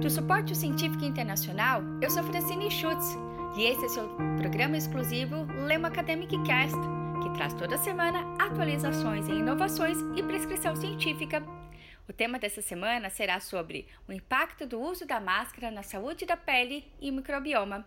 Do Suporte Científico Internacional, eu sou Francine Schutz e esse é seu programa exclusivo Lema Academic Cast, que traz toda semana atualizações em inovações e prescrição científica. O tema dessa semana será sobre o impacto do uso da máscara na saúde da pele e microbioma.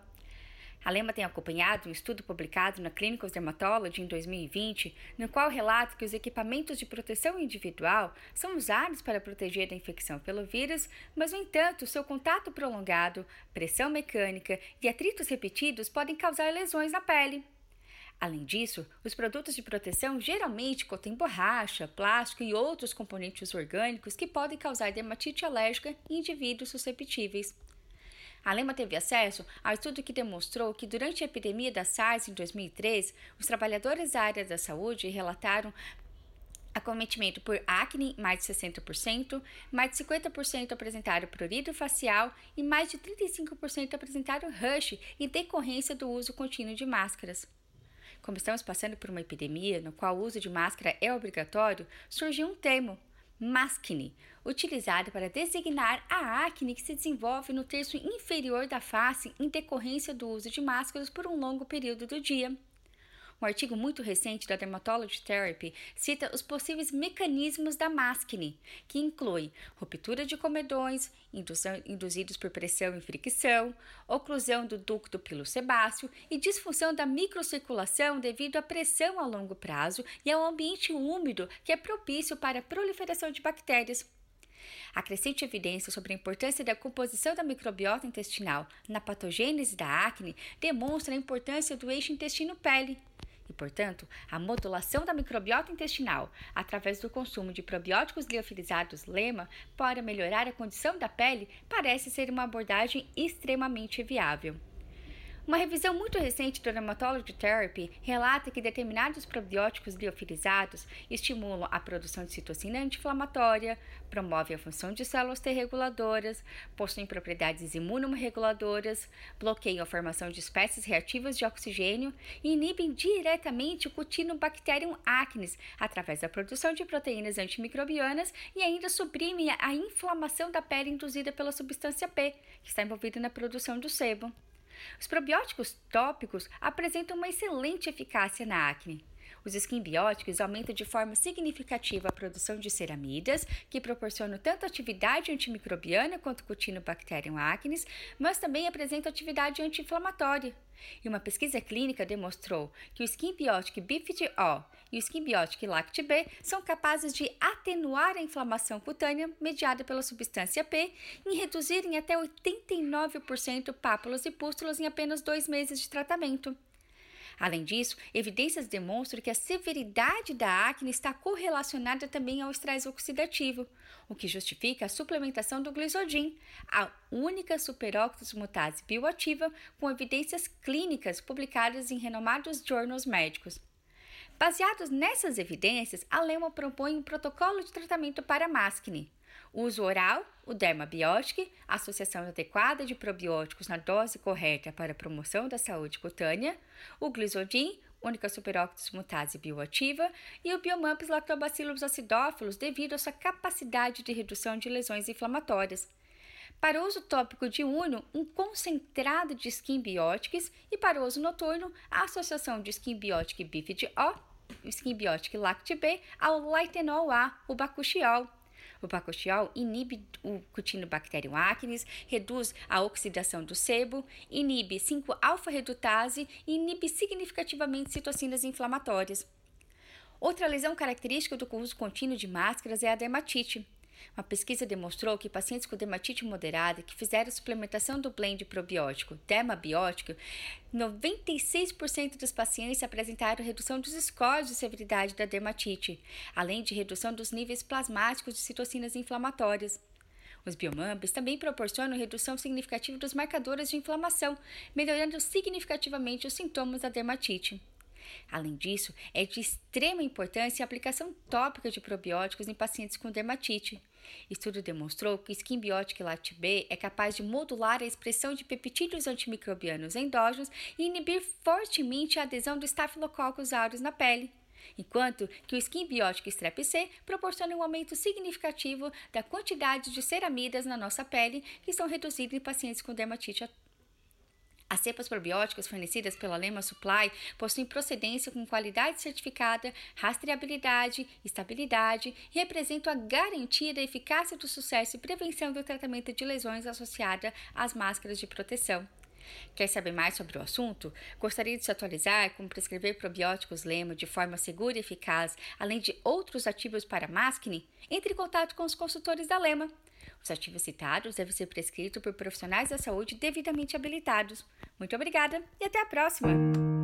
A Lema tem acompanhado um estudo publicado na Clinical Dermatology em 2020, no qual relata que os equipamentos de proteção individual são usados para proteger da infecção pelo vírus, mas, no entanto, seu contato prolongado, pressão mecânica e atritos repetidos podem causar lesões na pele. Além disso, os produtos de proteção geralmente contêm borracha, plástico e outros componentes orgânicos que podem causar dermatite alérgica em indivíduos susceptíveis. A Lema teve acesso ao estudo que demonstrou que durante a epidemia da SARS em 2003, os trabalhadores da área da saúde relataram acometimento por acne, mais de 60%, mais de 50% apresentaram prurido facial e mais de 35% apresentaram rush em decorrência do uso contínuo de máscaras. Como estamos passando por uma epidemia no qual o uso de máscara é obrigatório, surgiu um termo, Maskne, utilizado para designar a acne que se desenvolve no terço inferior da face em decorrência do uso de máscaras por um longo período do dia. Um artigo muito recente da Dermatology Therapy cita os possíveis mecanismos da máscara, que inclui ruptura de comedões induzidos por pressão e fricção, oclusão do ducto pilosebáceo e disfunção da microcirculação devido à pressão a longo prazo e ao ambiente úmido que é propício para a proliferação de bactérias. A crescente evidência sobre a importância da composição da microbiota intestinal na patogênese da acne demonstra a importância do eixo intestino-pele e, portanto, a modulação da microbiota intestinal através do consumo de probióticos liofilizados lema para melhorar a condição da pele parece ser uma abordagem extremamente viável. Uma revisão muito recente do Dermatology Therapy relata que determinados probióticos liofilizados estimulam a produção de citocina anti-inflamatória, promovem a função de células T reguladoras, possuem propriedades imunoreguladoras, bloqueiam a formação de espécies reativas de oxigênio e inibem diretamente o Cutinobacterium acnes através da produção de proteínas antimicrobianas e ainda suprimem a inflamação da pele induzida pela substância P, que está envolvida na produção do sebo. Os probióticos tópicos apresentam uma excelente eficácia na acne. Os esquimbióticos aumentam de forma significativa a produção de ceramidas, que proporcionam tanto atividade antimicrobiana quanto Cutinobacterium acnes, mas também apresentam atividade anti-inflamatória. E uma pesquisa clínica demonstrou que o esquimbiótico Bifid-O e o esquimbiótico Lact-B são capazes de atenuar a inflamação cutânea mediada pela substância P e reduzirem até 89% pápulas e pústulas em apenas dois meses de tratamento. Além disso, evidências demonstram que a severidade da acne está correlacionada também ao estresse oxidativo, o que justifica a suplementação do glisodin, a única superóxido mutase bioativa com evidências clínicas publicadas em renomados journals médicos. Baseados nessas evidências, a Lema propõe um protocolo de tratamento para máscara Uso oral, o dermabiótico, associação adequada de probióticos na dose correta para promoção da saúde cutânea, o glisodin, única superóxido mutase bioativa, e o biomumps lactobacillus acidófilos devido à sua capacidade de redução de lesões inflamatórias. Para uso tópico diurno, um concentrado de skimbióticos e para uso noturno, a associação de skimbiótico bifid-O, skimbiótico lact-B ao laitenol A, o bacuchiol. O bacochiol inibe o Cutinobacterium acnes, reduz a oxidação do sebo, inibe 5-alfa-redutase e inibe significativamente citocinas inflamatórias. Outra lesão característica do uso contínuo de máscaras é a dermatite. Uma pesquisa demonstrou que pacientes com dermatite moderada que fizeram suplementação do blend probiótico dermabiótico, 96% dos pacientes apresentaram redução dos scores de severidade da dermatite, além de redução dos níveis plasmáticos de citocinas inflamatórias. Os biomambs também proporcionam redução significativa dos marcadores de inflamação, melhorando significativamente os sintomas da dermatite. Além disso, é de extrema importância a aplicação tópica de probióticos em pacientes com dermatite. Estudo demonstrou que o Skimbiótico Lact B é capaz de modular a expressão de peptídeos antimicrobianos endógenos e inibir fortemente a adesão do Staphylococcus aureus na pele. enquanto que o skin biótico Strep C proporciona um aumento significativo da quantidade de ceramidas na nossa pele, que estão reduzidas em pacientes com dermatite as cepas probióticas fornecidas pela Lema Supply possuem procedência com qualidade certificada, rastreabilidade, estabilidade e representam a garantia da eficácia do sucesso e prevenção do tratamento de lesões associada às máscaras de proteção. Quer saber mais sobre o assunto? Gostaria de se atualizar como prescrever probióticos Lema de forma segura e eficaz, além de outros ativos para máscara? Entre em contato com os consultores da Lema. Os ativos citados devem ser prescritos por profissionais da saúde devidamente habilitados. Muito obrigada e até a próxima!